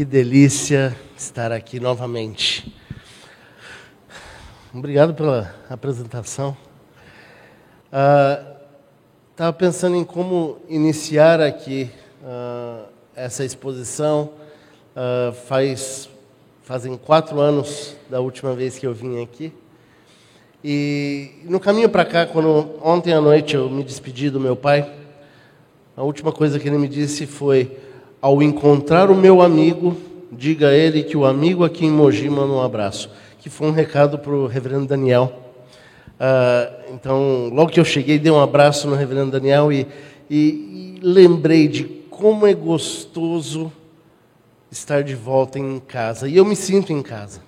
Que delícia estar aqui novamente. Obrigado pela apresentação. Estava ah, pensando em como iniciar aqui ah, essa exposição. Ah, faz, fazem quatro anos da última vez que eu vim aqui. E no caminho para cá, quando ontem à noite eu me despedi do meu pai, a última coisa que ele me disse foi: ao encontrar o meu amigo, diga a ele que o amigo aqui em Mogi manda um abraço. Que foi um recado para o reverendo Daniel. Uh, então, logo que eu cheguei, dei um abraço no reverendo Daniel e, e, e lembrei de como é gostoso estar de volta em casa. E eu me sinto em casa.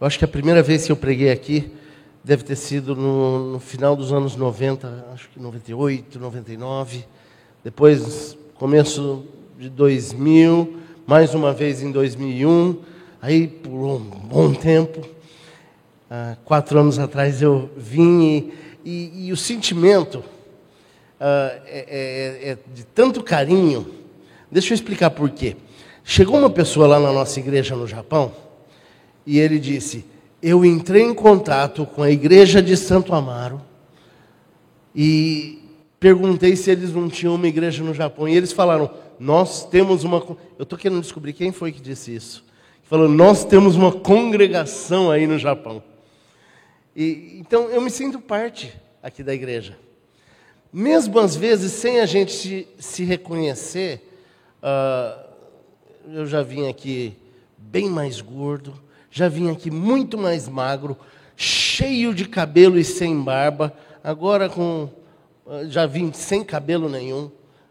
Eu acho que a primeira vez que eu preguei aqui deve ter sido no, no final dos anos 90, acho que 98, 99. Depois, começo de 2000, mais uma vez em 2001, aí por um bom tempo. Ah, quatro anos atrás eu vim e, e, e o sentimento ah, é, é, é de tanto carinho. Deixa eu explicar por quê. Chegou uma pessoa lá na nossa igreja no Japão e ele disse: Eu entrei em contato com a igreja de Santo Amaro e perguntei se eles não tinham uma igreja no Japão. E eles falaram: Nós temos uma. Eu estou querendo descobrir quem foi que disse isso. Falou: Nós temos uma congregação aí no Japão. E, então eu me sinto parte aqui da igreja. Mesmo às vezes sem a gente se, se reconhecer, uh, eu já vim aqui bem mais gordo, já vim aqui muito mais magro, cheio de cabelo e sem barba, agora com já vim sem cabelo nenhum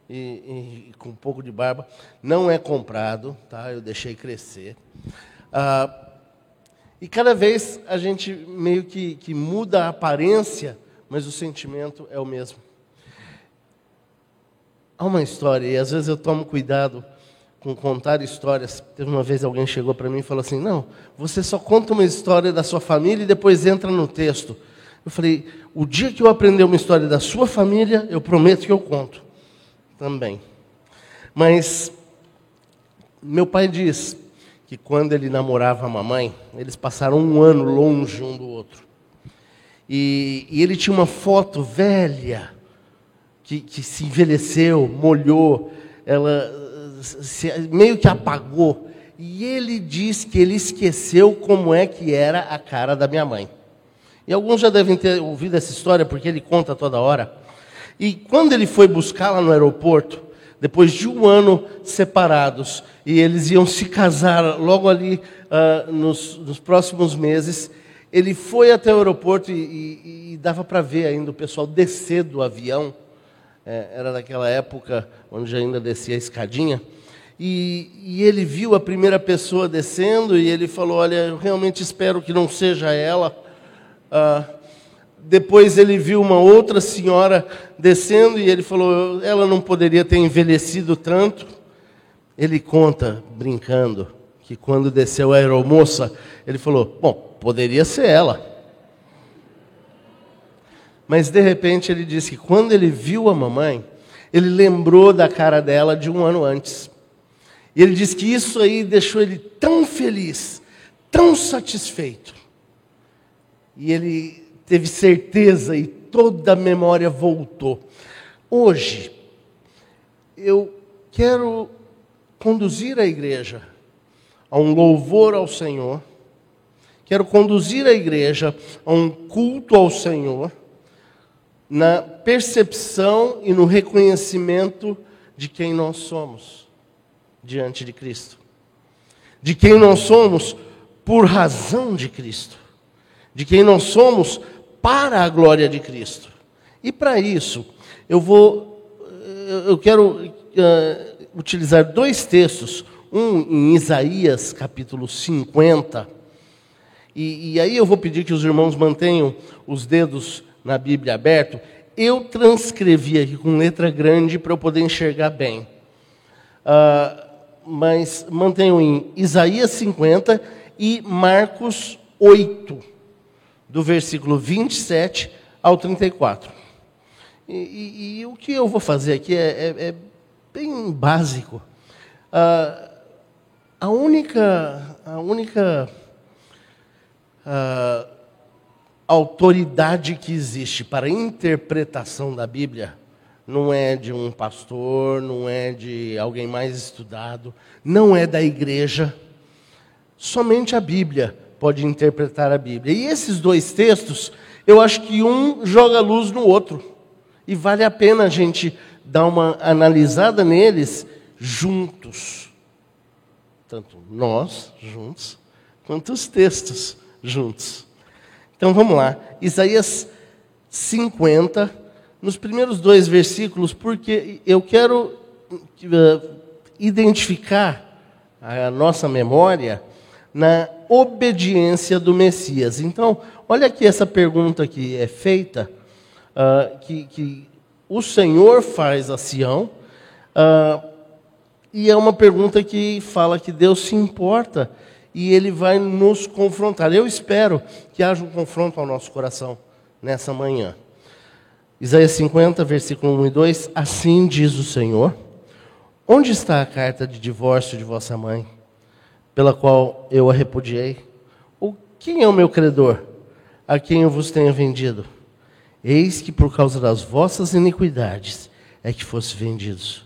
e, e, com um pouco de barba. Não é comprado, tá? Eu deixei crescer. Ah, e cada vez a gente meio que, que muda a aparência, mas o sentimento é o mesmo. Há uma história, e às vezes eu tomo cuidado com contar histórias. Teve uma vez alguém chegou para mim e falou assim: Não, você só conta uma história da sua família e depois entra no texto. Eu falei: o dia que eu aprender uma história da sua família, eu prometo que eu conto também. Mas meu pai diz que quando ele namorava a mamãe, eles passaram um ano longe um do outro. E, e ele tinha uma foto velha que, que se envelheceu, molhou, ela se, meio que apagou. E ele diz que ele esqueceu como é que era a cara da minha mãe. E alguns já devem ter ouvido essa história, porque ele conta toda hora. E quando ele foi buscá-la no aeroporto, depois de um ano separados, e eles iam se casar logo ali uh, nos, nos, próximos meses, ele foi até o aeroporto e, e, e dava para ver ainda o pessoal descer do avião. É, era daquela época onde ainda descia a escadinha. E, e, ele viu a primeira pessoa descendo e ele falou: Olha, eu realmente espero que não seja ela. Ah, depois ele viu uma outra senhora descendo e ele falou: ela não poderia ter envelhecido tanto. Ele conta, brincando, que quando desceu a aeromoça, ele falou: bom, poderia ser ela. Mas de repente ele disse que quando ele viu a mamãe, ele lembrou da cara dela de um ano antes. E ele disse que isso aí deixou ele tão feliz, tão satisfeito, e ele teve certeza e toda a memória voltou. Hoje, eu quero conduzir a igreja a um louvor ao Senhor, quero conduzir a igreja a um culto ao Senhor, na percepção e no reconhecimento de quem nós somos diante de Cristo, de quem nós somos por razão de Cristo de quem nós somos para a glória de Cristo. E para isso, eu vou, eu quero uh, utilizar dois textos, um em Isaías capítulo 50, e, e aí eu vou pedir que os irmãos mantenham os dedos na Bíblia aberto. Eu transcrevi aqui com letra grande para eu poder enxergar bem. Uh, mas mantenham em Isaías 50 e Marcos 8 do versículo 27 ao 34. E, e, e o que eu vou fazer aqui é, é, é bem básico. Ah, A única, a única uh, autoridade que existe para a interpretação da Bíblia não é de um pastor, não é de alguém mais estudado, não é da igreja. Somente a Bíblia pode interpretar a Bíblia. E esses dois textos, eu acho que um joga luz no outro. E vale a pena a gente dar uma analisada neles juntos. Tanto nós juntos, quanto os textos juntos. Então vamos lá. Isaías 50, nos primeiros dois versículos, porque eu quero uh, identificar a nossa memória na obediência do Messias. Então, olha aqui essa pergunta que é feita, uh, que, que, o Senhor faz a Sião, uh, e é uma pergunta que fala que Deus se importa e Ele vai nos confrontar. Eu espero que haja um confronto ao nosso coração nessa manhã. Isaías 50, versículo 1 e 2: Assim diz o Senhor: Onde está a carta de divórcio de vossa mãe, pela qual eu a repudiei? Ou quem é o meu credor, a quem eu vos tenho vendido? Eis que por causa das vossas iniquidades é que fosse vendidos,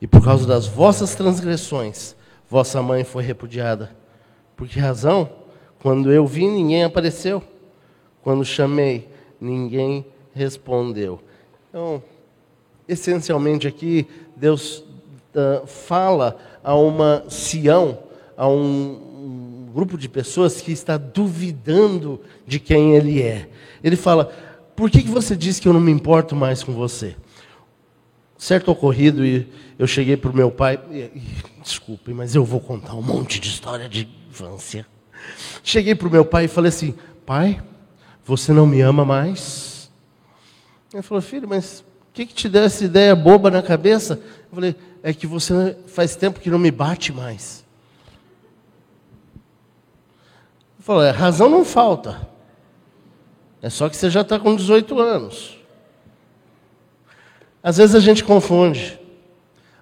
e por causa das vossas transgressões, vossa mãe foi repudiada. Por que razão? Quando eu vi, ninguém apareceu. Quando chamei, ninguém respondeu. Então, essencialmente aqui, Deus uh, fala a uma Sião, a um, grupo de pessoas que está duvidando de quem Ele é. Ele fala: por que, que você diz que eu não me importo mais com você? Certo ocorrido, e eu cheguei para o meu pai, desculpe, mas eu vou contar um monte de história de infância. Cheguei para o meu pai e falei assim: pai, você não me ama mais? Ele falou, filho, mas o que, que te deu essa ideia boba na cabeça? Eu falei, é que você faz tempo que não me bate mais. Ele falou, é, razão não falta. É só que você já está com 18 anos. Às vezes a gente confunde.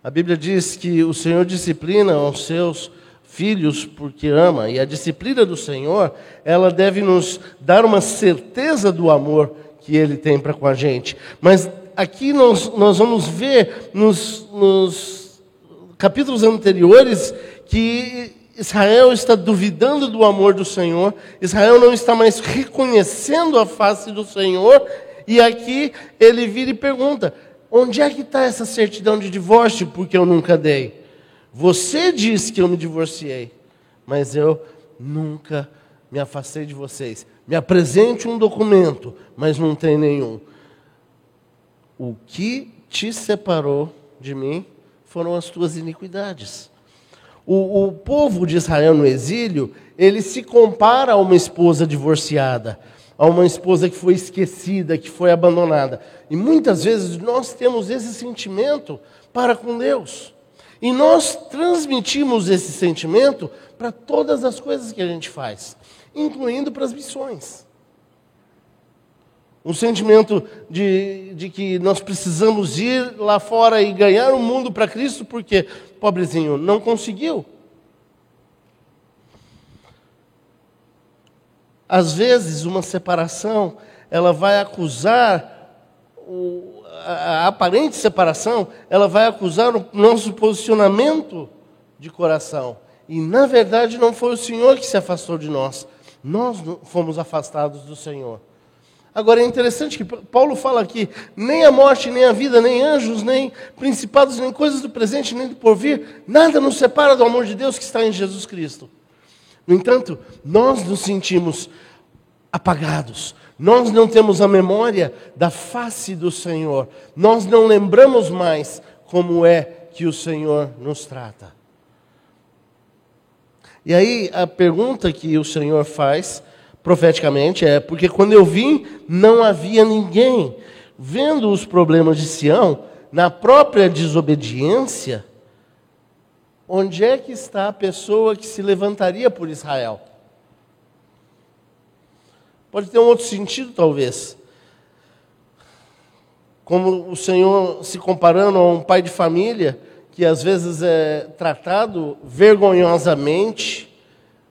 A Bíblia diz que o Senhor disciplina os seus filhos porque ama, e a disciplina do Senhor, ela deve nos dar uma certeza do amor que Ele tem para com a gente. Mas aqui nós, nós vamos ver nos, nos capítulos anteriores que Israel está duvidando do amor do Senhor, Israel não está mais reconhecendo a face do Senhor, e aqui ele vira e pergunta: onde é que está essa certidão de divórcio? Porque eu nunca dei. Você disse que eu me divorciei, mas eu nunca me afastei de vocês. Me apresente um documento, mas não tem nenhum. O que te separou de mim foram as tuas iniquidades. O, o povo de Israel no exílio, ele se compara a uma esposa divorciada, a uma esposa que foi esquecida, que foi abandonada. E muitas vezes nós temos esse sentimento para com Deus. E nós transmitimos esse sentimento para todas as coisas que a gente faz incluindo para as missões. Um sentimento de, de que nós precisamos ir lá fora e ganhar o mundo para Cristo, porque, pobrezinho, não conseguiu. Às vezes, uma separação, ela vai acusar, o, a, a aparente separação, ela vai acusar o nosso posicionamento de coração. E, na verdade, não foi o Senhor que se afastou de nós, nós fomos afastados do Senhor. Agora é interessante que Paulo fala aqui: nem a morte, nem a vida, nem anjos, nem principados, nem coisas do presente, nem do porvir, nada nos separa do amor de Deus que está em Jesus Cristo. No entanto, nós nos sentimos apagados, nós não temos a memória da face do Senhor, nós não lembramos mais como é que o Senhor nos trata. E aí a pergunta que o Senhor faz profeticamente é: porque quando eu vim não havia ninguém. Vendo os problemas de Sião, na própria desobediência, onde é que está a pessoa que se levantaria por Israel? Pode ter um outro sentido, talvez. Como o Senhor se comparando a um pai de família que às vezes é tratado vergonhosamente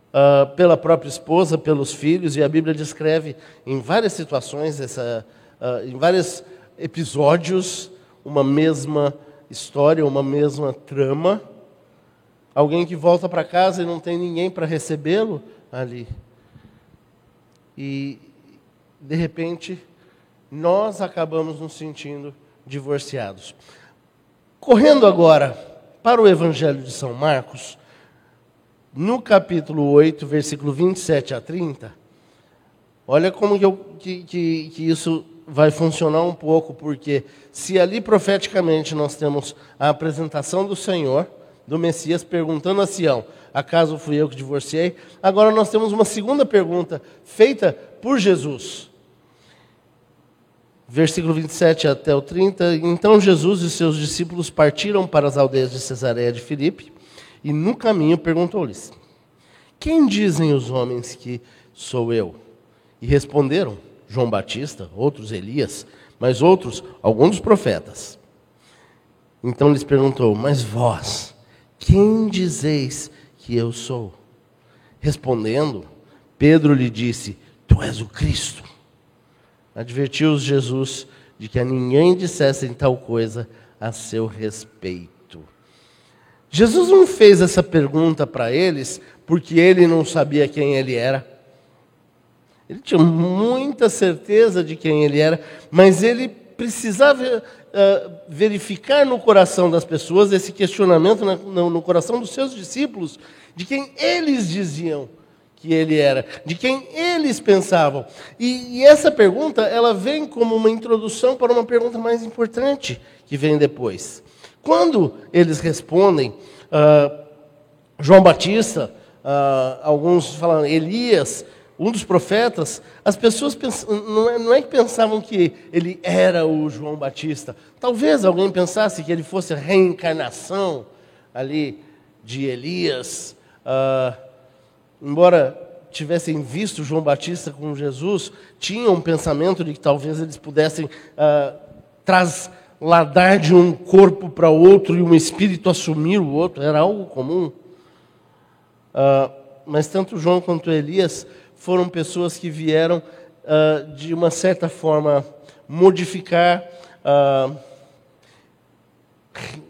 uh, pela própria esposa, pelos filhos, e a Bíblia descreve em várias situações, essa, uh, em vários episódios, uma mesma história, uma mesma trama. Alguém que volta para casa e não tem ninguém para recebê-lo ali. E, de repente, nós acabamos nos sentindo divorciados. Correndo agora para o Evangelho de São Marcos, no capítulo 8, versículo 27 a 30, olha como que, eu, que, que, que isso vai funcionar um pouco, porque se ali profeticamente nós temos a apresentação do Senhor, do Messias, perguntando a Sião: acaso fui eu que divorciei? Agora nós temos uma segunda pergunta feita por Jesus. Versículo 27 até o 30. Então Jesus e seus discípulos partiram para as aldeias de Cesareia de Filipe e no caminho perguntou-lhes: Quem dizem os homens que sou eu? E responderam: João Batista, outros Elias, mas outros, alguns dos profetas. Então lhes perguntou: Mas vós, quem dizeis que eu sou? Respondendo, Pedro lhe disse: Tu és o Cristo. Advertiu-os Jesus de que a ninguém dissessem tal coisa a seu respeito. Jesus não fez essa pergunta para eles porque ele não sabia quem ele era. Ele tinha muita certeza de quem ele era, mas ele precisava uh, verificar no coração das pessoas esse questionamento no, no coração dos seus discípulos de quem eles diziam que ele era, de quem eles pensavam. E, e, essa pergunta, ela vem como uma introdução para uma pergunta mais importante que vem depois. Quando eles respondem, uh, João Batista, uh, alguns falam Elias, um dos profetas, as pessoas pensam, não, é, não é que pensavam que ele era o João Batista. Talvez alguém pensasse que ele fosse a reencarnação ali de Elias. Uh, embora tivessem visto João Batista com Jesus, tinham um pensamento de que talvez eles pudessem uh, trasladar de um corpo para outro e um espírito assumir o outro. Era algo comum. Uh, mas tanto João quanto Elias foram pessoas que vieram, uh, de uma certa forma, modificar, uh,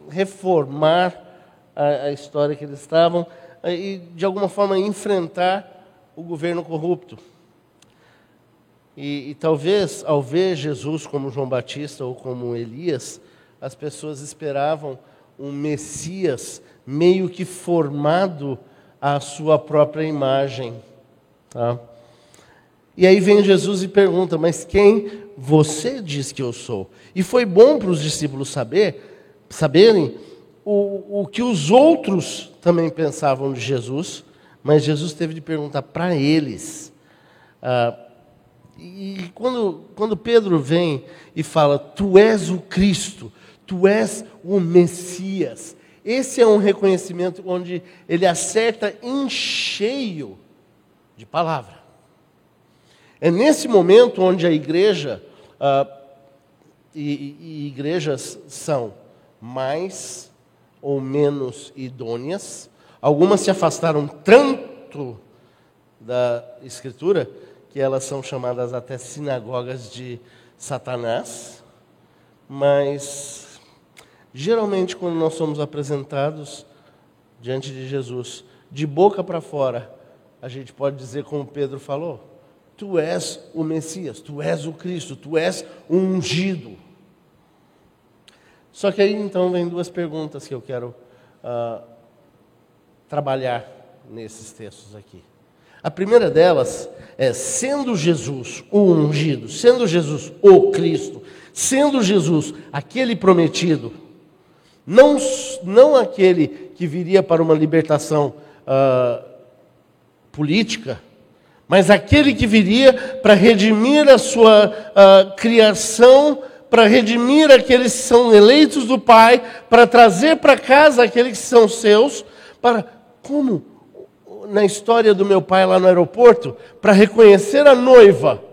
reformar a, a, história que eles estavam e, de alguma forma, enfrentar o governo corrupto. E, e, talvez, ao ver Jesus como João Batista ou como Elias, as pessoas esperavam um Messias meio que formado à sua própria imagem. Tá? E aí vem Jesus e pergunta: Mas quem você diz que eu sou? E foi bom para os discípulos saber, saberem o, o que os outros também pensavam de Jesus, mas Jesus teve de perguntar para eles. Ah, e quando, quando Pedro vem e fala: Tu és o Cristo, tu és o Messias. Esse é um reconhecimento onde ele acerta em cheio de palavra. É nesse momento onde a igreja ah, e, e igrejas são mais ou menos idôneas, algumas se afastaram tanto da Escritura que elas são chamadas até sinagogas de Satanás, mas geralmente quando nós somos apresentados diante de Jesus, de boca para fora, a gente pode dizer como Pedro falou: Tu és o Messias, tu és o Cristo, tu és o ungido. Só que aí então vem duas perguntas que eu quero uh, trabalhar nesses textos aqui. A primeira delas é: sendo Jesus o ungido, sendo Jesus o Cristo, sendo Jesus aquele prometido, não, não aquele que viria para uma libertação uh, política, mas aquele que viria para redimir a sua uh, criação, para redimir aqueles que são eleitos do Pai, para trazer para casa aqueles que são seus, para como na história do meu pai lá no aeroporto, para reconhecer a noiva,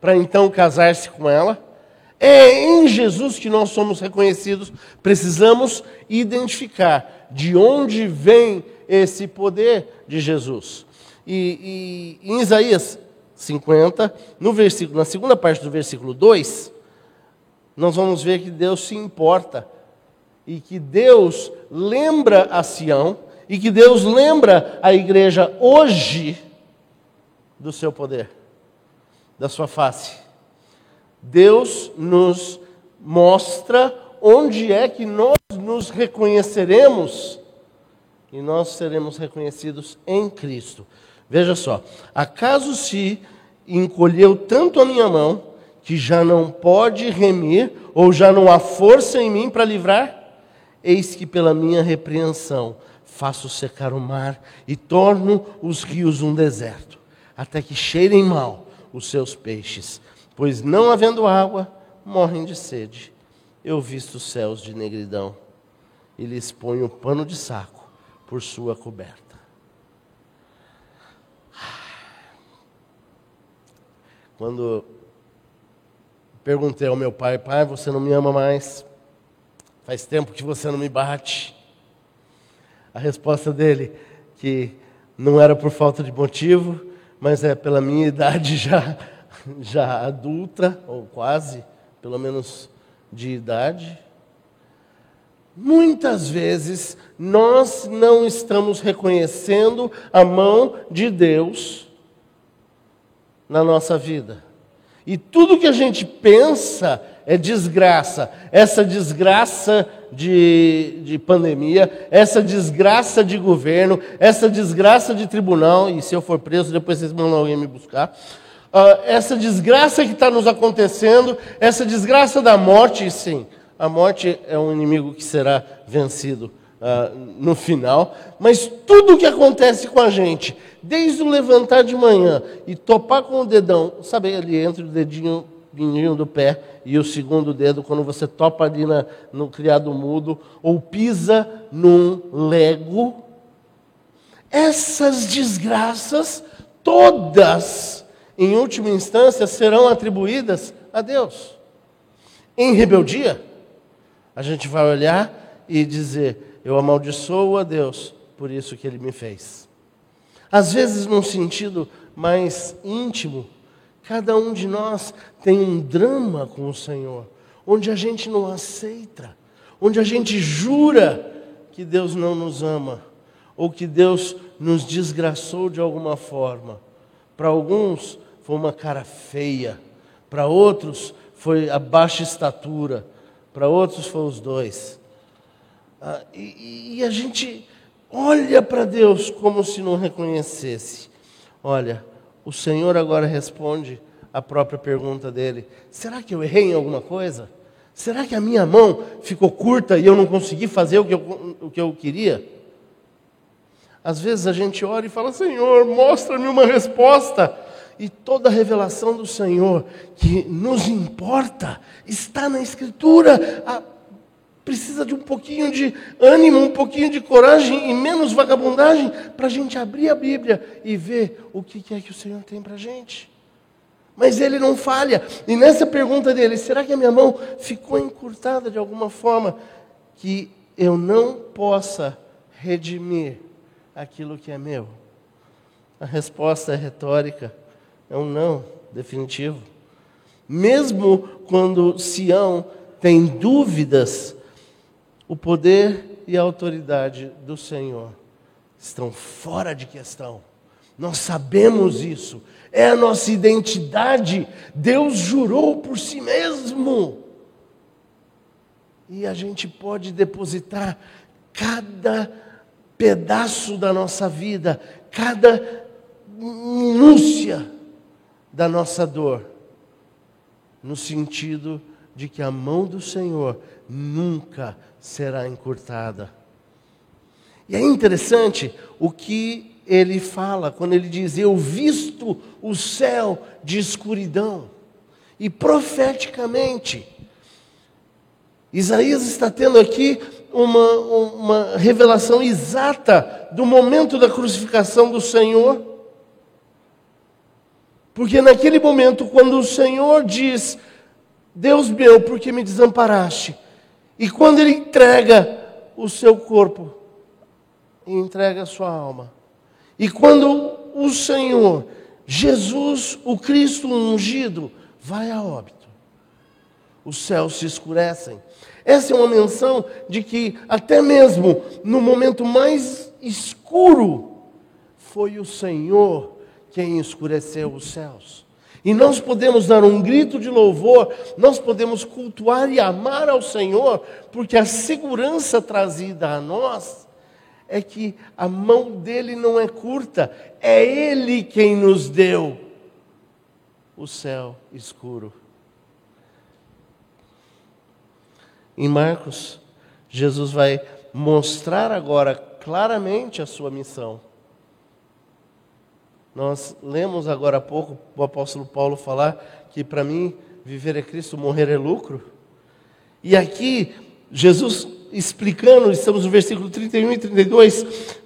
para então casar-se com ela. É em Jesus que nós somos reconhecidos. Precisamos identificar de onde vem esse poder de Jesus. E, e em Isaías 50, no versículo, na segunda parte do versículo 2, nós vamos ver que Deus se importa e que Deus lembra a Sião e que Deus lembra a igreja hoje do seu poder, da sua face. Deus nos mostra onde é que nós nos reconheceremos e nós seremos reconhecidos em Cristo. Veja só: acaso se encolheu tanto a minha mão que já não pode remir, ou já não há força em mim para livrar? Eis que pela minha repreensão faço secar o mar e torno os rios um deserto, até que cheirem mal os seus peixes, pois não havendo água, morrem de sede. Eu visto céus de negridão e lhes ponho pano de saco por sua coberta. Quando perguntei ao meu pai, pai, você não me ama mais? Faz tempo que você não me bate. A resposta dele, que não era por falta de motivo, mas é pela minha idade já, já adulta, ou quase, pelo menos de idade. Muitas vezes nós não estamos reconhecendo a mão de Deus na nossa vida. E tudo que a gente pensa é desgraça. Essa desgraça de, de pandemia, essa desgraça de governo, essa desgraça de tribunal, e se eu for preso, depois vocês mandam alguém me buscar. Uh, essa desgraça que está nos acontecendo, essa desgraça da morte, sim, a morte é um inimigo que será vencido uh, no final, mas tudo o que acontece com a gente, desde o levantar de manhã e topar com o dedão, sabe ali entre o dedinho mindinho do pé e o segundo dedo, quando você topa ali na, no criado mudo, ou pisa num lego, essas desgraças, todas, em última instância, serão atribuídas a Deus. Em rebeldia, a gente vai olhar e dizer: eu amaldiçoo a Deus por isso que ele me fez. Às vezes, num sentido mais íntimo, cada um de nós tem um drama com o Senhor, onde a gente não aceita, onde a gente jura que Deus não nos ama, ou que Deus nos desgraçou de alguma forma. Para alguns foi uma cara feia, para outros foi a baixa estatura, para outros foi os dois. Ah, e, e a gente olha para Deus como se não reconhecesse. Olha, o Senhor agora responde a própria pergunta dele: será que eu errei em alguma coisa? Será que a minha mão ficou curta e eu não consegui fazer o que eu, o que eu queria? Às vezes a gente ora e fala: Senhor, mostra-me uma resposta. E toda a revelação do Senhor que nos importa está na Escritura. A precisa de um pouquinho de ânimo, um pouquinho de coragem e menos vagabundagem para a gente abrir a Bíblia e ver o que é que o Senhor tem para a gente. Mas ele não falha. E nessa pergunta dele, será que a minha mão ficou encurtada de alguma forma que eu não possa redimir aquilo que é meu? A resposta é retórica, é um não definitivo. Mesmo quando Sião tem dúvidas o poder e a autoridade do Senhor estão fora de questão. Nós sabemos isso. É a nossa identidade. Deus jurou por si mesmo. E a gente pode depositar cada pedaço da nossa vida, cada minúcia da nossa dor, no sentido de que a mão do Senhor nunca será encurtada. E é interessante o que ele fala quando ele diz: Eu visto o céu de escuridão. E profeticamente, Isaías está tendo aqui uma, uma revelação exata do momento da crucificação do Senhor. Porque naquele momento, quando o Senhor diz: Deus meu, por que me desamparaste? E quando ele entrega o seu corpo, e entrega a sua alma. E quando o Senhor, Jesus, o Cristo ungido, vai a óbito, os céus se escurecem. Essa é uma menção de que, até mesmo no momento mais escuro, foi o Senhor quem escureceu os céus. E nós podemos dar um grito de louvor, nós podemos cultuar e amar ao Senhor, porque a segurança trazida a nós é que a mão dele não é curta, é ele quem nos deu o céu escuro. Em Marcos, Jesus vai mostrar agora claramente a sua missão. Nós lemos agora há pouco o apóstolo Paulo falar que para mim viver é Cristo, morrer é lucro. E aqui, Jesus explicando, estamos no versículo 31 e 32,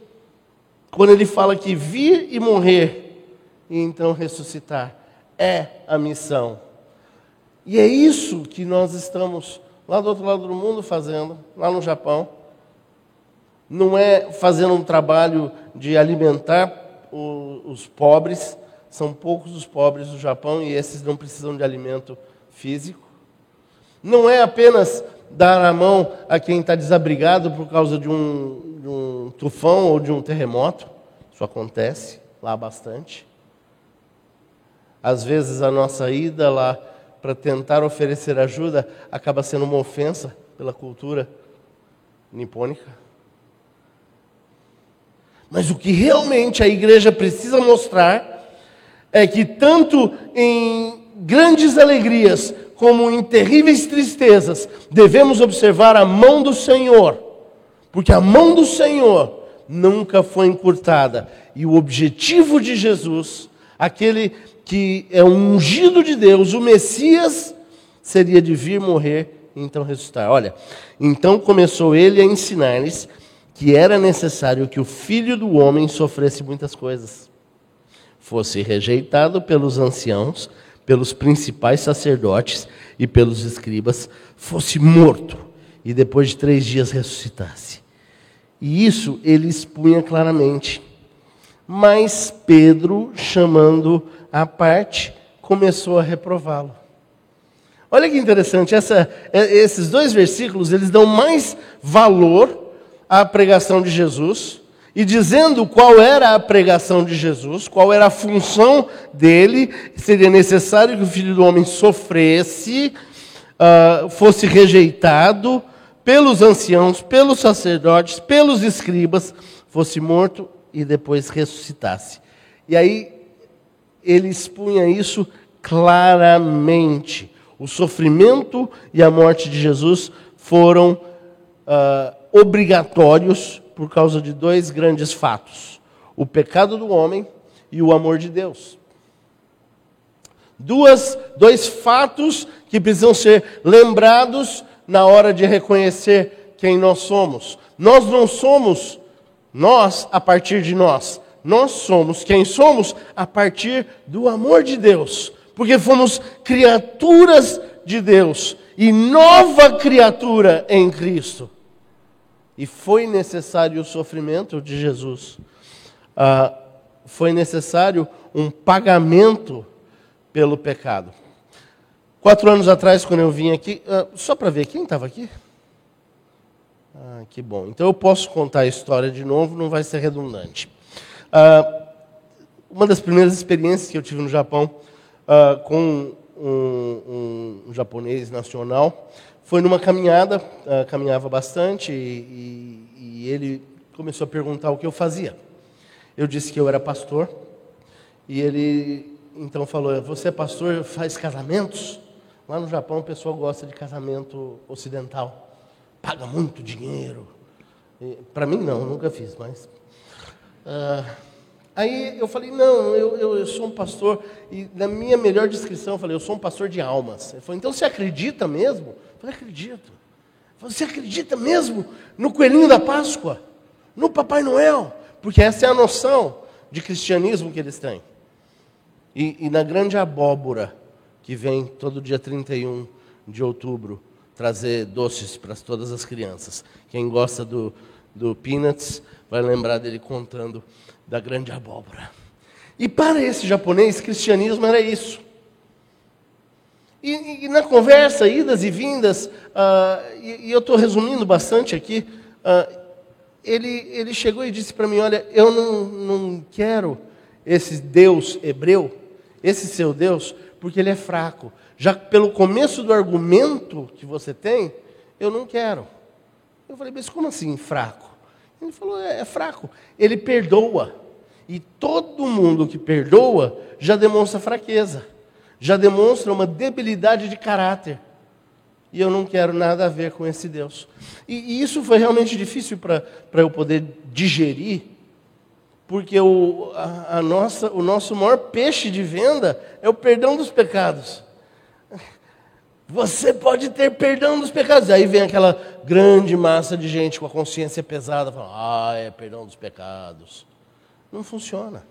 quando ele fala que vir e morrer e então ressuscitar é a missão. E é isso que nós estamos lá do outro lado do mundo fazendo, lá no Japão. Não é fazendo um trabalho de alimentar o, os pobres, são poucos os pobres do Japão e esses não precisam de alimento físico. Não é apenas dar a mão a quem está desabrigado por causa de um, de um tufão ou de um terremoto. Isso acontece lá bastante. Às vezes a nossa ida lá para tentar oferecer ajuda acaba sendo uma ofensa pela cultura nipônica. Mas o que realmente a igreja precisa mostrar é que, tanto em grandes alegrias como em terríveis tristezas, devemos observar a mão do Senhor, porque a mão do Senhor nunca foi encurtada. E o objetivo de Jesus, aquele que é um ungido de Deus, o Messias, seria de vir morrer e então ressuscitar. Olha, então começou ele a ensinar-lhes que era necessário que o filho do homem sofresse muitas coisas, fosse rejeitado pelos anciãos, pelos principais sacerdotes e pelos escribas, fosse morto e depois de três dias ressuscitasse. E isso ele expunha claramente. Mas Pedro, chamando a parte, começou a reprová-lo. Olha que interessante, essa, esses dois versículos eles dão mais valor a pregação de Jesus e dizendo qual era a pregação de Jesus, qual era a função dele, seria necessário que o filho do homem sofresse, uh, fosse rejeitado pelos anciãos, pelos sacerdotes, pelos escribas, fosse morto e depois ressuscitasse. E aí ele expunha isso claramente. O sofrimento e a morte de Jesus foram uh, obrigatórios por causa de dois grandes fatos: o pecado do homem e o amor de Deus. Duas, dois fatos que precisam ser lembrados na hora de reconhecer quem nós somos. Nós não somos nós a partir de nós. Nós somos quem somos a partir do amor de Deus. Porque fomos criaturas de Deus e nova criatura em Cristo. E foi necessário o sofrimento de Jesus. Ah, foi necessário um pagamento pelo pecado. Quatro anos atrás, quando eu vim aqui, ah, só para ver, quem estava aqui? Ah, que bom. Então eu posso contar a história de novo, não vai ser redundante. Ah, uma das primeiras experiências que eu tive no Japão ah, com um, um, um japonês nacional foi numa caminhada, uh, caminhava bastante, e, e, e ele começou a perguntar o que eu fazia. Eu disse que eu era pastor, e ele então falou: Você é pastor, faz casamentos? Lá no Japão o pessoal gosta de casamento ocidental, paga muito dinheiro. Para mim, não, nunca fiz, mas. Uh, aí eu falei: Não, eu, eu, eu, sou um pastor, e na minha melhor descrição eu falei: Eu sou um pastor de almas. Ele falou: Então você acredita mesmo? Falei, acredito. Você acredita mesmo no coelhinho da Páscoa? No Papai Noel? Porque essa é a noção de cristianismo que eles têm. E, e na grande abóbora que vem todo dia 31 de outubro, trazer doces para todas as crianças. Quem gosta do, do Peanuts vai lembrar dele contando da grande abóbora. E para esse japonês, cristianismo era isso. E, e na conversa, idas e vindas, uh, e, e, eu estou resumindo bastante aqui, uh, ele, ele chegou e disse para mim: Olha, eu não, não quero esse Deus hebreu, esse seu Deus, porque ele é fraco. Já pelo começo do argumento que você tem, eu não quero. Eu falei, mas como assim fraco? Ele falou, é, é fraco. Ele perdoa. E todo mundo que perdoa já demonstra fraqueza, já demonstra uma debilidade de caráter. E eu não quero nada a ver com esse Deus. E, e isso foi realmente difícil para eu poder digerir, porque o, a, a nossa, o nosso maior peixe de venda é o perdão dos pecados. Você pode ter perdão dos pecados. Aí vem aquela grande massa de gente com a consciência pesada, falando: ah, é perdão dos pecados. Não funciona.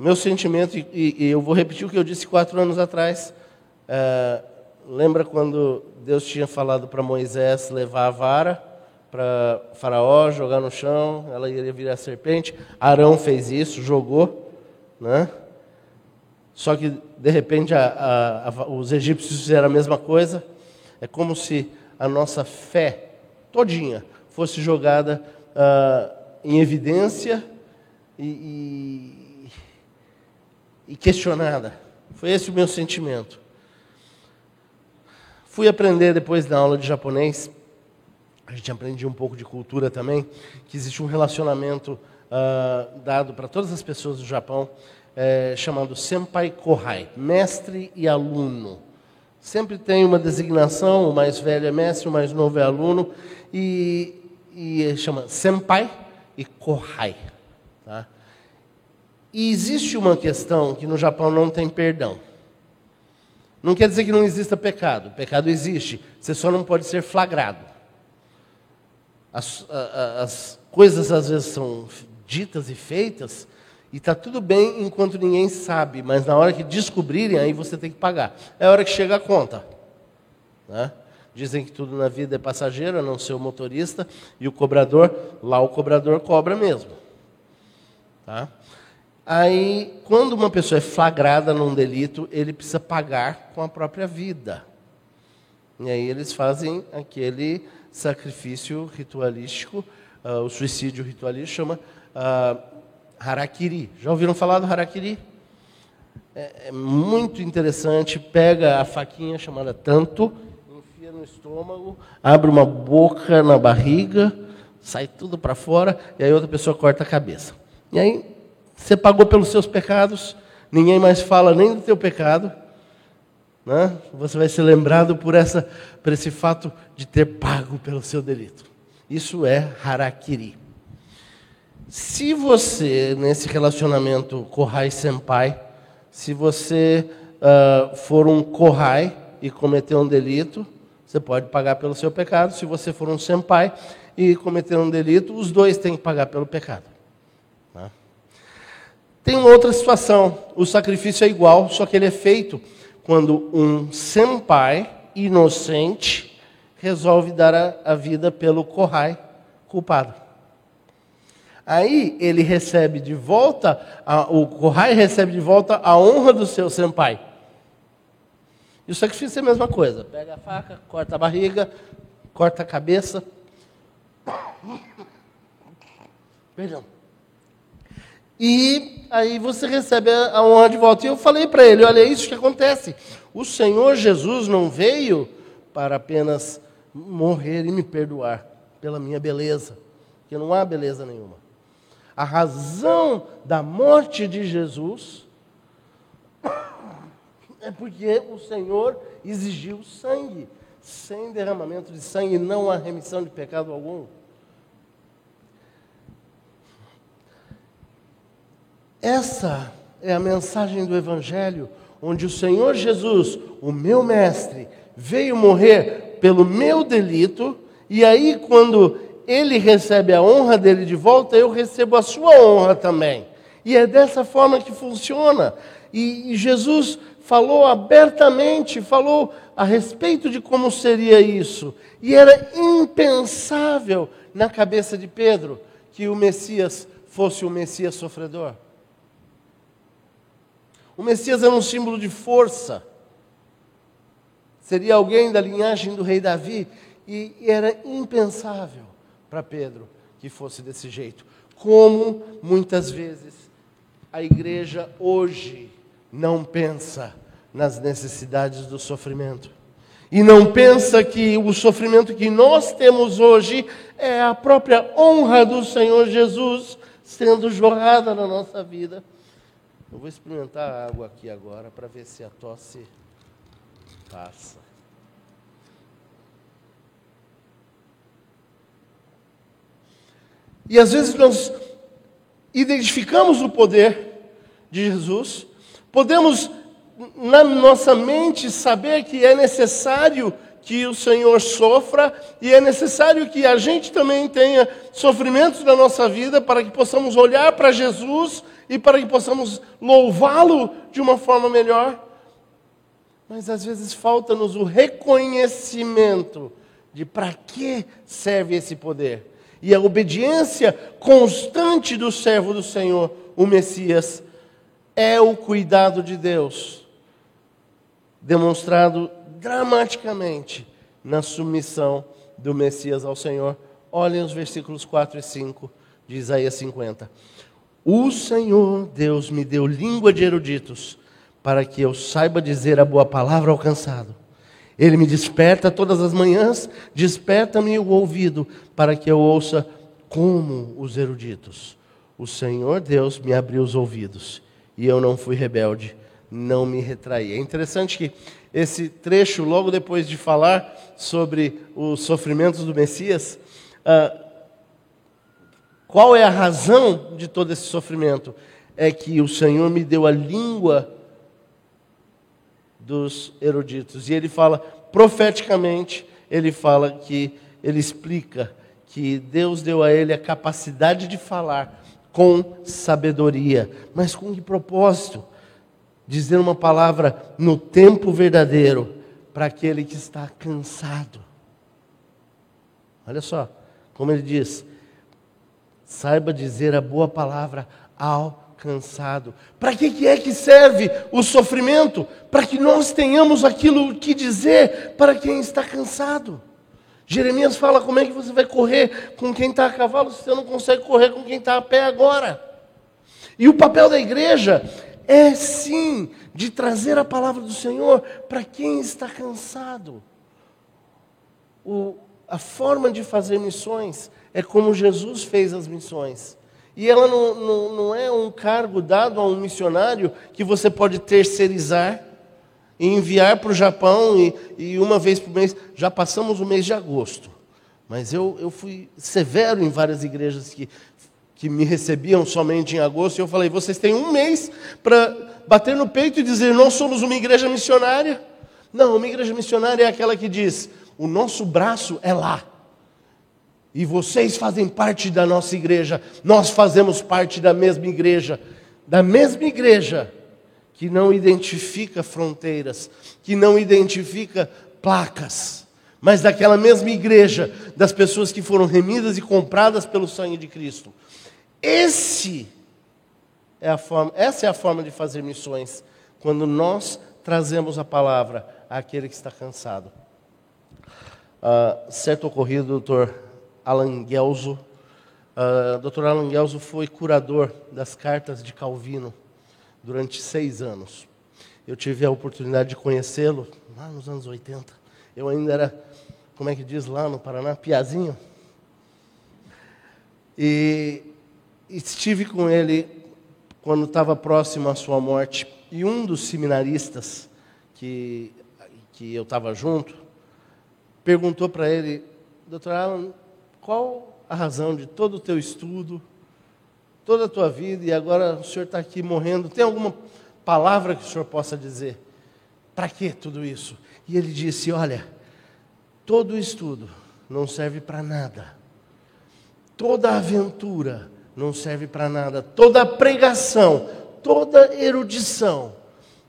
Meu sentimento, e, e eu vou repetir o que eu disse quatro anos atrás. É, lembra quando Deus tinha falado para Moisés levar a vara para Faraó, jogar no chão, ela iria virar serpente? Arão fez isso, jogou, né? Só que, de repente, a, a, a, os egípcios fizeram a mesma coisa. É como se a nossa fé todinha fosse jogada uh, em evidência e, e, e questionada. Foi esse o meu sentimento. Fui aprender depois da aula de japonês, a gente aprendia um pouco de cultura também, que existe um relacionamento uh, dado para todas as pessoas do Japão, é, chamado Senpai Kohai, mestre e aluno. Sempre tem uma designação, o mais velho é mestre, o mais novo é aluno, e e chama Senpai e Kohai. Tá? E existe uma questão que no Japão não tem perdão. Não quer dizer que não exista pecado. Pecado existe. Você só não pode ser flagrado. As, as coisas às vezes são ditas e feitas e está tudo bem enquanto ninguém sabe, mas na hora que descobrirem, aí você tem que pagar. É a hora que chega a conta. Né? Dizem que tudo na vida é passageiro, a não ser o motorista e o cobrador. Lá o cobrador cobra mesmo. Tá? Aí, quando uma pessoa é flagrada num delito, ele precisa pagar com a própria vida. E aí eles fazem aquele sacrifício ritualístico, uh, o suicídio ritualístico chama uh, harakiri. Já ouviram falar do harakiri? É, é muito interessante. Pega a faquinha chamada tanto no estômago, abre uma boca na barriga, sai tudo para fora, e aí outra pessoa corta a cabeça. E aí você pagou pelos seus pecados, ninguém mais fala nem do teu pecado. Né? Você vai ser lembrado por, essa, por esse fato de ter pago pelo seu delito. Isso é harakiri. Se você, nesse relacionamento Kohai-senpai, se você uh, for um Kohai e cometer um delito, você pode pagar pelo seu pecado. Se você for um senpai e cometer um delito, os dois têm que pagar pelo pecado. Tem outra situação. O sacrifício é igual, só que ele é feito quando um senpai inocente resolve dar a, a vida pelo Kohai culpado. Aí ele recebe de volta, a, o Kohai recebe de volta a honra do seu senpai. E o sacrifício é a mesma coisa. Pega a faca, corta a barriga, corta a cabeça. Perdão. E aí você recebe a honra de volta. E eu falei para ele: olha, é isso que acontece. O Senhor Jesus não veio para apenas morrer e me perdoar pela minha beleza, porque não há beleza nenhuma. A razão da morte de Jesus é porque o Senhor exigiu sangue. Sem derramamento de sangue não há remissão de pecado algum. Essa é a mensagem do Evangelho, onde o Senhor Jesus, o meu mestre, veio morrer pelo meu delito, e aí, quando ele recebe a honra dele de volta, eu recebo a sua honra também. E é dessa forma que funciona. E, Jesus falou abertamente, falou a respeito de como seria isso. E era impensável na cabeça de Pedro que o Messias fosse o Messias sofredor. O Messias era um símbolo de força. Seria alguém da linhagem do rei Davi. E era impensável para Pedro que fosse desse jeito. Como muitas vezes a igreja hoje não pensa nas necessidades do sofrimento. E não pensa que o sofrimento que nós temos hoje é a própria honra do Senhor Jesus sendo jorrada na nossa vida. Eu vou experimentar a água aqui agora para ver se a tosse passa. E às vezes nós identificamos o poder de Jesus, podemos na nossa mente saber que é necessário que o Senhor sofra e é necessário que a gente também tenha sofrimentos na nossa vida para que possamos olhar para Jesus e para que possamos louvá-lo de uma forma melhor. Mas às vezes falta-nos o reconhecimento de para que serve esse poder. E a obediência constante do servo do Senhor, o Messias, é o cuidado de Deus, demonstrado dramaticamente na submissão do Messias ao Senhor. Olhem os versículos 4 e 5 de Isaías 50. O Senhor Deus me deu língua de eruditos, para que eu saiba dizer a boa palavra ao cansado. Ele me desperta todas as manhãs, desperta-me o ouvido, para que eu ouça como os eruditos. O Senhor Deus me abriu os ouvidos, e eu não fui rebelde, não me retraí. É interessante que esse trecho, logo depois de falar sobre os sofrimentos do Messias, ah, qual é a razão de todo esse sofrimento? É que o Senhor me deu a língua dos eruditos. E ele fala, profeticamente, ele fala que, ele explica que Deus deu a ele a capacidade de falar com sabedoria. Mas com que propósito? Dizer uma palavra no tempo verdadeiro para aquele que está cansado. Olha só, como ele diz: saiba dizer a boa palavra ao cansado. Para que, que é que serve o sofrimento? Para que nós tenhamos aquilo que dizer para quem está cansado. Jeremias fala como é que você vai correr com quem está a cavalo se você não consegue correr com quem está a pé agora. E o papel da igreja é sim de trazer a palavra do Senhor para quem está cansado. O, a forma de fazer missões é como Jesus fez as missões. E ela não, não, não é um cargo dado a um missionário que você pode terceirizar e enviar para o Japão e, e, uma vez por mês. Já passamos o mês de agosto, mas eu, eu fui severo em várias igrejas que, que me recebiam somente em agosto e eu falei: vocês têm um mês para bater no peito e dizer, nós somos uma igreja missionária. Não, uma igreja missionária é aquela que diz: o nosso braço é lá. E vocês fazem parte da nossa igreja, nós fazemos parte da mesma igreja, da mesma igreja que não identifica fronteiras, que não identifica placas, mas daquela mesma igreja das pessoas que foram remidas e compradas pelo sangue de Cristo. Esse é a forma, essa é a forma de fazer missões, quando nós trazemos a palavra àquele que está cansado. Uh, certo ocorrido, doutor Alan Guelzo. Uh, Dr. Alan Guelzo foi curador das cartas de Calvino durante seis anos. Eu tive a oportunidade de conhecê-lo lá nos anos 80. Eu ainda era, como é que diz lá no Paraná, piazinho. E estive com ele quando estava próximo à sua morte. E um dos seminaristas que, que eu estava junto perguntou para ele, doutor Alan, qual a razão de todo o teu estudo, toda a tua vida, e agora o senhor está aqui morrendo? Tem alguma palavra que o senhor possa dizer? Para que tudo isso? E ele disse: Olha, todo o estudo não serve para nada, toda aventura não serve para nada, toda pregação, toda erudição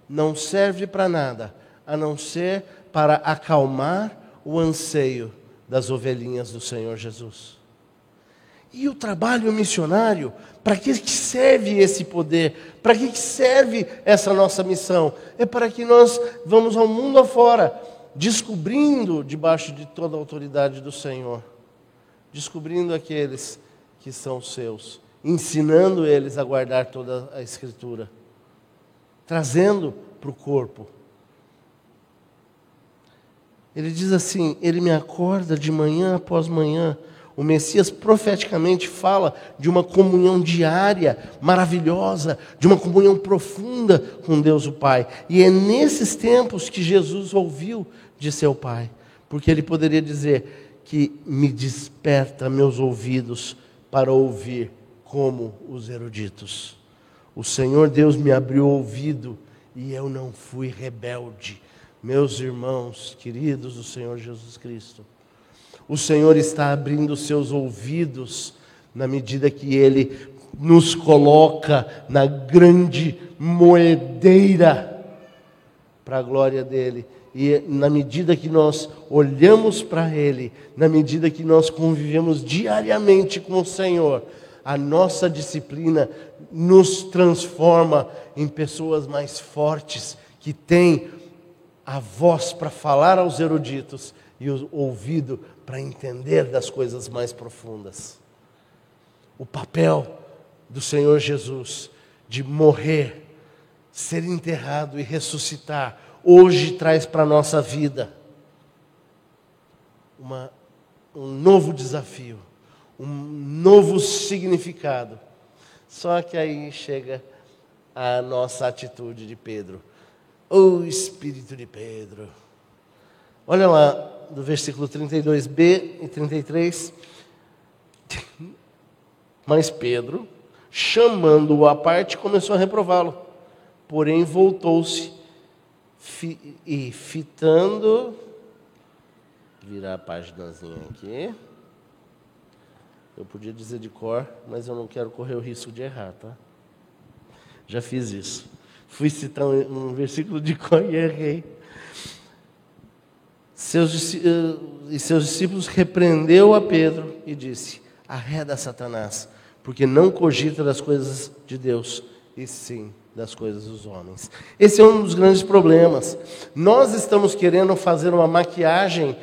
não serve para nada, a não ser para acalmar o anseio das ovelhinhas do Senhor Jesus. E o trabalho missionário, para que serve esse poder? Para que serve essa nossa missão? É para que nós vamos ao mundo afora, descobrindo debaixo de toda a autoridade do Senhor, descobrindo aqueles que são seus, ensinando eles a guardar toda a Escritura, trazendo para o corpo. Ele diz assim: Ele me acorda de manhã após manhã o Messias profeticamente fala de uma comunhão diária, maravilhosa, de uma comunhão profunda com Deus o Pai. E é nesses tempos que Jesus ouviu de seu Pai, porque ele poderia dizer que me desperta meus ouvidos para ouvir como os eruditos. O Senhor Deus me abriu o ouvido e eu não fui rebelde. Meus irmãos queridos do Senhor Jesus Cristo, o Senhor está abrindo seus ouvidos na medida que Ele nos coloca na grande moedeira para a glória dEle. E na medida que nós olhamos para Ele, na medida que nós convivemos diariamente com o Senhor, a nossa disciplina nos transforma em pessoas mais fortes, que têm a voz para falar aos eruditos e o ouvido para entender das coisas mais profundas. O papel do Senhor Jesus de morrer, ser enterrado e ressuscitar, hoje traz para a nossa vida uma, um novo desafio, um novo significado. Só que aí chega a nossa atitude de Pedro. O Espírito de Pedro. Olha lá, do versículo 32b e 33. Mas Pedro, chamando-o à parte, começou a reprová-lo. Porém, voltou-se fi, e fitando. Virar a páginazinha aqui. Eu podia dizer de cor, mas eu não quero correr o risco de errar, tá? Já fiz isso. Fui citar um, um versículo de cor e errei. Seus, eh, e seus discípulos repreendeu a Pedro e disse: Arreda Satanás, porque não cogita das coisas de Deus, e sim das coisas dos homens. Esse é um dos grandes problemas. Nós estamos querendo fazer uma maquiagem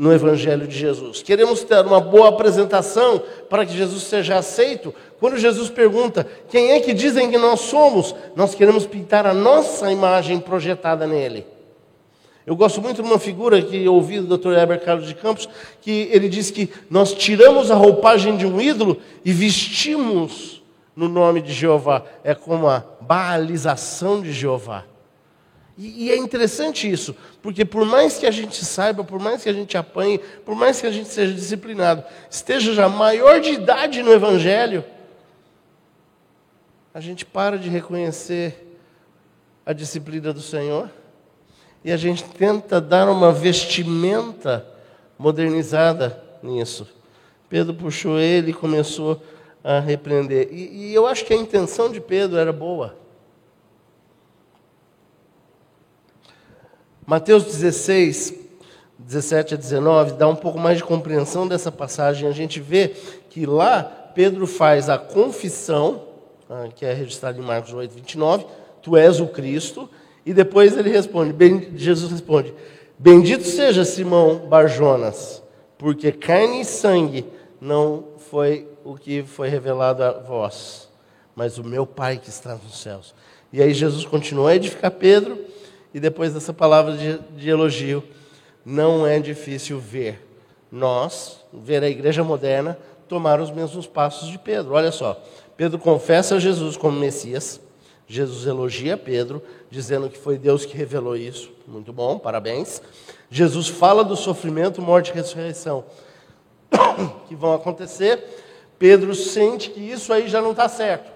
no Evangelho de Jesus. Queremos ter uma boa apresentação para que Jesus seja aceito. Quando Jesus pergunta quem é que dizem que nós somos, nós queremos pintar a nossa imagem projetada nele. Eu gosto muito de uma figura que ouvi do Dr. Heber Carlos de Campos, que ele diz que nós tiramos a roupagem de um ídolo e vestimos no nome de Jeová. É como a baalização de Jeová. E, e é interessante isso, porque por mais que a gente saiba, por mais que a gente apanhe, por mais que a gente seja disciplinado, esteja já maior de idade no Evangelho, a gente para de reconhecer a disciplina do Senhor e a gente tenta dar uma vestimenta modernizada nisso. Pedro puxou ele e começou a repreender. E, e eu acho que a intenção de Pedro era boa. Mateus 16, 17 a 19, dá um pouco mais de compreensão dessa passagem. A gente vê que lá Pedro faz a confissão, ah, que é registrada em Marcos 8, 29, tu és o Cristo, e depois ele responde, Jesus responde: Bendito seja Simão Barjonas, porque carne e sangue não foi o que foi revelado a vós, mas o meu Pai que está nos céus. E aí Jesus continuou a edificar Pedro, e depois dessa palavra de, de elogio, não é difícil ver nós, ver a igreja moderna, tomar os mesmos passos de Pedro. Olha só, Pedro confessa Jesus como Messias, Jesus elogia Pedro, dizendo que foi Deus que revelou isso. Muito bom, parabéns. Jesus fala do sofrimento, morte e ressurreição que vão acontecer. Pedro sente que isso aí já não está certo.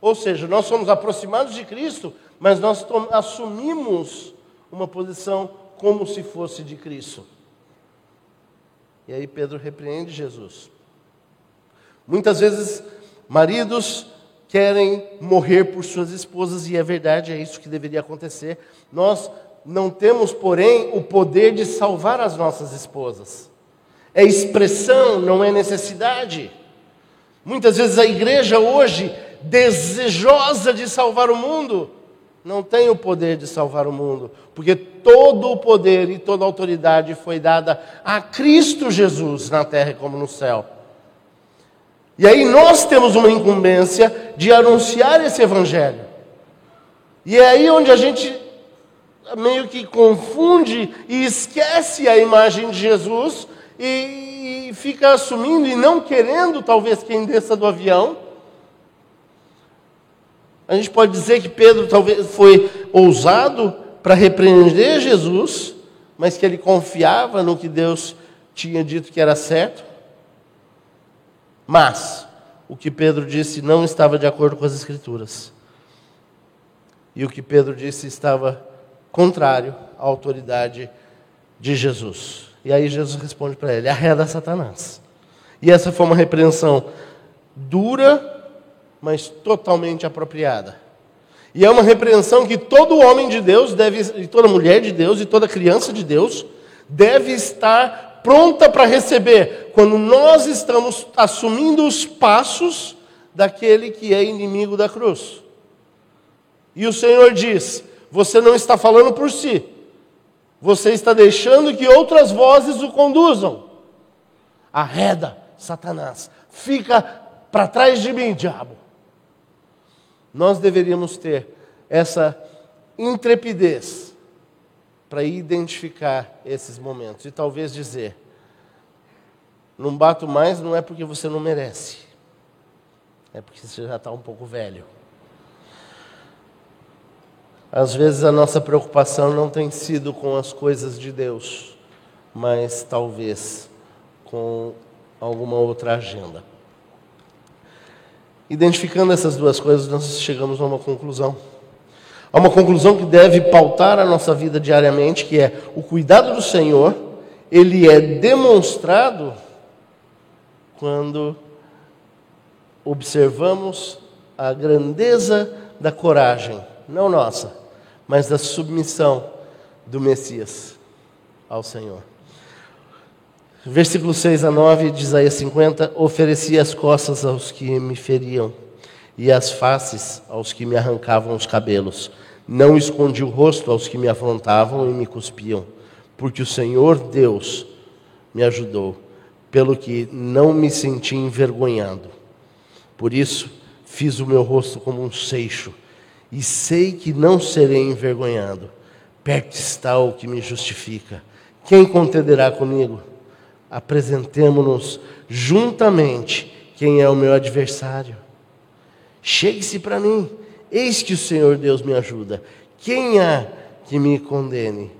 Ou seja, nós somos aproximados de Cristo, mas nós assumimos uma posição como se fosse de Cristo. E aí Pedro repreende Jesus. Muitas vezes, maridos querem morrer por suas esposas, e é verdade, é isso que deveria acontecer. Nós não temos, porém, o poder de salvar as nossas esposas. É expressão, não é necessidade. Muitas vezes a igreja hoje, desejosa de salvar o mundo, não tem o poder de salvar o mundo, porque todo o poder e toda a autoridade foi dada a Cristo Jesus na terra como no céu. E aí nós temos uma incumbência de anunciar esse evangelho. E é aí onde a gente meio que confunde e esquece a imagem de Jesus e, e fica assumindo e não querendo talvez quem desça do avião a gente pode dizer que Pedro talvez foi ousado para repreender Jesus, mas que ele confiava no que Deus tinha dito que era certo. Mas o que Pedro disse não estava de acordo com as Escrituras. E o que Pedro disse estava contrário à autoridade de Jesus. E aí Jesus responde para ele: arreda Satanás. E essa foi uma repreensão dura mas totalmente apropriada. E é uma repreensão que todo homem de Deus deve, e toda mulher de Deus e toda criança de Deus deve estar pronta para receber quando nós estamos assumindo os passos daquele que é inimigo da cruz. E o Senhor diz: você não está falando por si, você está deixando que outras vozes o conduzam. Arreda, Satanás, fica para trás de mim, diabo. Nós deveríamos ter essa intrepidez para identificar esses momentos e talvez dizer: não bato mais não é porque você não merece, é porque você já está um pouco velho. Às vezes a nossa preocupação não tem sido com as coisas de Deus, mas talvez com alguma outra agenda. Identificando essas duas coisas, nós chegamos a uma conclusão. A uma conclusão que deve pautar a nossa vida diariamente, que é o cuidado do Senhor, ele é demonstrado quando observamos a grandeza da coragem, não nossa, mas da submissão do Messias ao Senhor. Versículo 6 a 9 de Isaías 50: Ofereci as costas aos que me feriam, e as faces aos que me arrancavam os cabelos. Não escondi o rosto aos que me afrontavam e me cuspiam, porque o Senhor Deus me ajudou, pelo que não me senti envergonhado. Por isso, fiz o meu rosto como um seixo, e sei que não serei envergonhado. Perto está o que me justifica. Quem contenderá comigo? Apresentemo-nos juntamente quem é o meu adversário. Chegue-se para mim, eis que o Senhor Deus me ajuda. Quem há que me condene?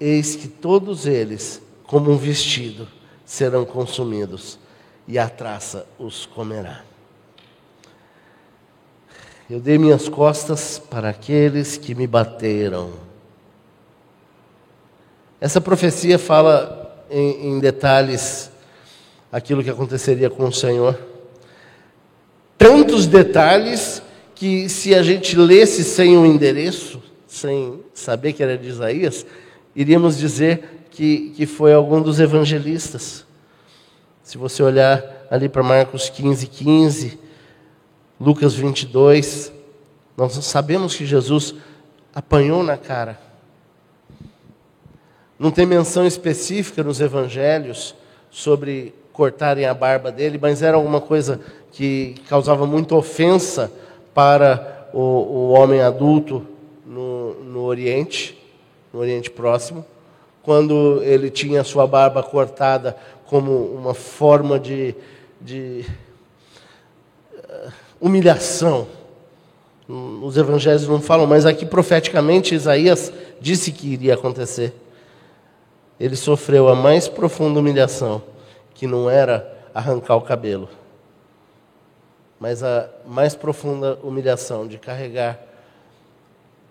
Eis que todos eles, como um vestido, serão consumidos, e a traça os comerá. Eu dei minhas costas para aqueles que me bateram essa profecia fala em, em detalhes aquilo que aconteceria com o Senhor. Tantos detalhes que, se a gente lesse sem o um endereço, sem saber que era de Isaías, iríamos dizer que, que foi algum dos evangelistas. Se você olhar ali para Marcos 15, 15, Lucas 22, nós sabemos que Jesus apanhou na cara não tem menção específica nos evangelhos sobre cortarem a barba dele, mas era alguma coisa que causava muita ofensa para o, o homem adulto no, no Oriente, no Oriente Próximo, quando ele tinha sua barba cortada como uma forma de, de uh, humilhação. Os evangelhos não falam, mas aqui profeticamente Isaías disse que iria acontecer ele sofreu a mais profunda humilhação, que não era arrancar o cabelo, mas a mais profunda humilhação de carregar,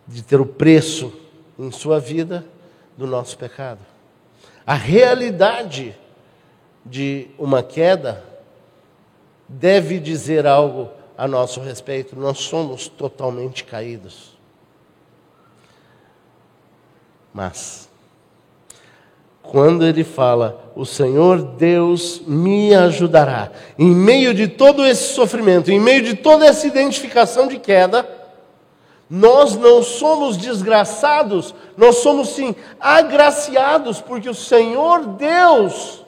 de ter o preço em sua vida do nosso pecado. A realidade de uma queda deve dizer algo a nosso respeito. Nós somos totalmente caídos. Mas, quando ele fala, o Senhor Deus me ajudará, em meio de todo esse sofrimento, em meio de toda essa identificação de queda, nós não somos desgraçados, nós somos sim agraciados, porque o Senhor Deus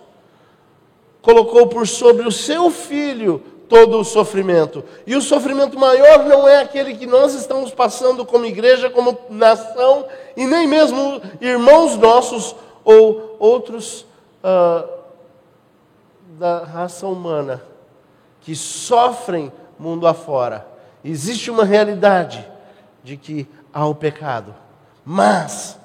colocou por sobre o seu filho todo o sofrimento. E o sofrimento maior não é aquele que nós estamos passando como igreja, como nação, e nem mesmo irmãos nossos ou outros uh, da raça humana que sofrem mundo afora. Existe uma realidade de que há o pecado, mas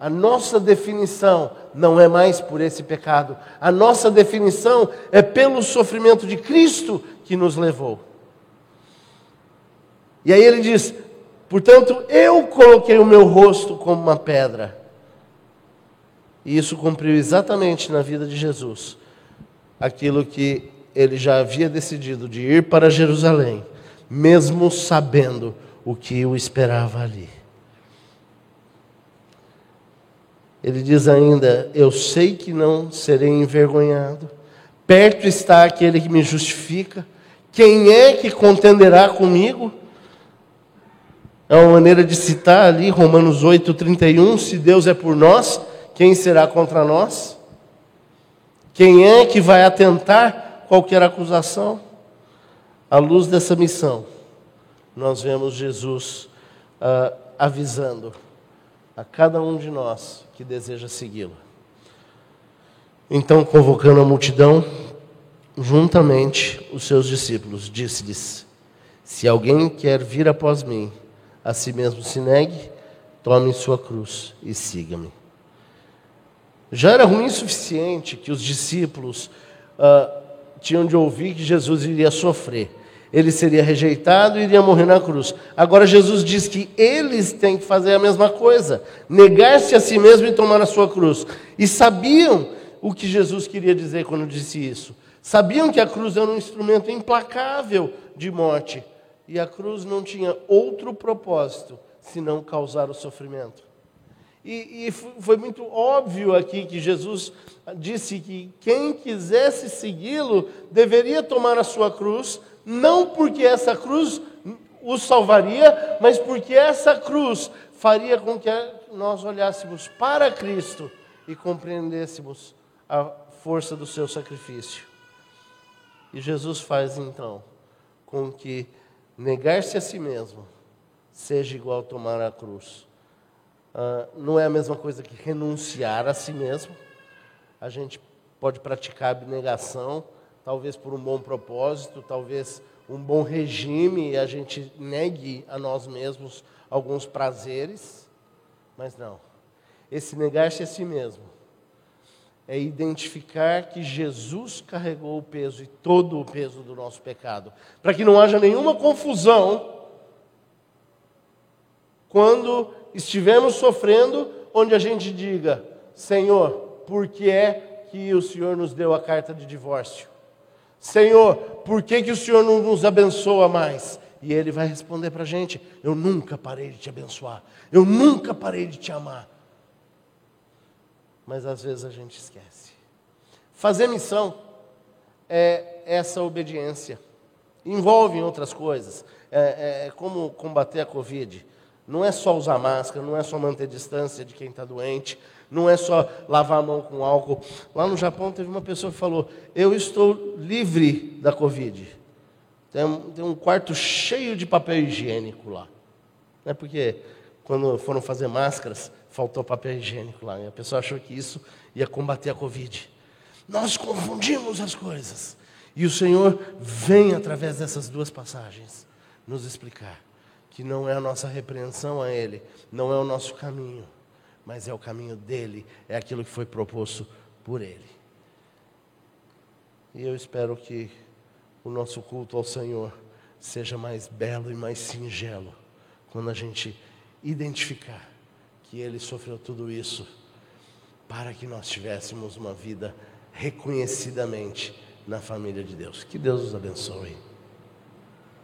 a nossa definição não é mais por esse pecado. A nossa definição é pelo sofrimento de Cristo que nos levou. E aí ele diz: portanto, eu coloquei o meu rosto como uma pedra. E isso cumpriu exatamente na vida de Jesus aquilo que ele já havia decidido de ir para Jerusalém, mesmo sabendo o que o esperava ali. Ele diz ainda: Eu sei que não serei envergonhado. Perto está aquele que me justifica. Quem é que contenderá comigo? É uma maneira de citar ali Romanos 8:31, se Deus é por nós, quem será contra nós? Quem é que vai atentar qualquer acusação? À luz dessa missão, nós vemos Jesus uh, avisando a cada um de nós que deseja segui-lo. Então, convocando a multidão, juntamente os seus discípulos, disse-lhes: Se alguém quer vir após mim, a si mesmo se negue, tome sua cruz e siga-me. Já era ruim o suficiente que os discípulos uh, tinham de ouvir que Jesus iria sofrer ele seria rejeitado e iria morrer na cruz. Agora Jesus diz que eles têm que fazer a mesma coisa, negar-se a si mesmo e tomar a sua cruz. E sabiam o que Jesus queria dizer quando disse isso. Sabiam que a cruz era um instrumento implacável de morte e a cruz não tinha outro propósito senão causar o sofrimento. E, e, foi muito óbvio aqui que Jesus disse que quem quisesse segui-lo deveria tomar a sua cruz não porque essa cruz o salvaria, mas porque essa cruz faria com que nós olhássemos para Cristo e compreendêssemos a força do seu sacrifício. E Jesus faz então com que negar-se a si mesmo seja igual tomar a cruz. Uh, não é a mesma coisa que renunciar a si mesmo. A gente pode praticar abnegação talvez por um bom propósito, talvez um bom regime, e a gente negue a nós mesmos alguns prazeres, mas não. Esse negar-se a si mesmo é identificar que Jesus carregou o peso e todo o peso do nosso pecado, para que não haja nenhuma confusão quando estivermos sofrendo, onde a gente diga: Senhor, por que é que o Senhor nos deu a carta de divórcio? Senhor, por que, que o Senhor não nos abençoa mais? E ele vai responder para a gente: Eu nunca parei de te abençoar, eu nunca parei de te amar. Mas às vezes a gente esquece. Fazer missão é essa obediência, envolve outras coisas, é, é, é como combater a Covid. Não é só usar máscara, não é só manter distância de quem está doente, não é só lavar a mão com álcool. Lá no Japão teve uma pessoa que falou: Eu estou livre da Covid. Tem um, tem um quarto cheio de papel higiênico lá. É porque quando foram fazer máscaras, faltou papel higiênico lá. E a pessoa achou que isso ia combater a Covid. Nós confundimos as coisas. E o Senhor vem, através dessas duas passagens, nos explicar que não é a nossa repreensão a Ele, não é o nosso caminho mas é o caminho dele, é aquilo que foi proposto por ele. E eu espero que o nosso culto ao Senhor seja mais belo e mais singelo quando a gente identificar que ele sofreu tudo isso para que nós tivéssemos uma vida reconhecidamente na família de Deus. Que Deus os abençoe.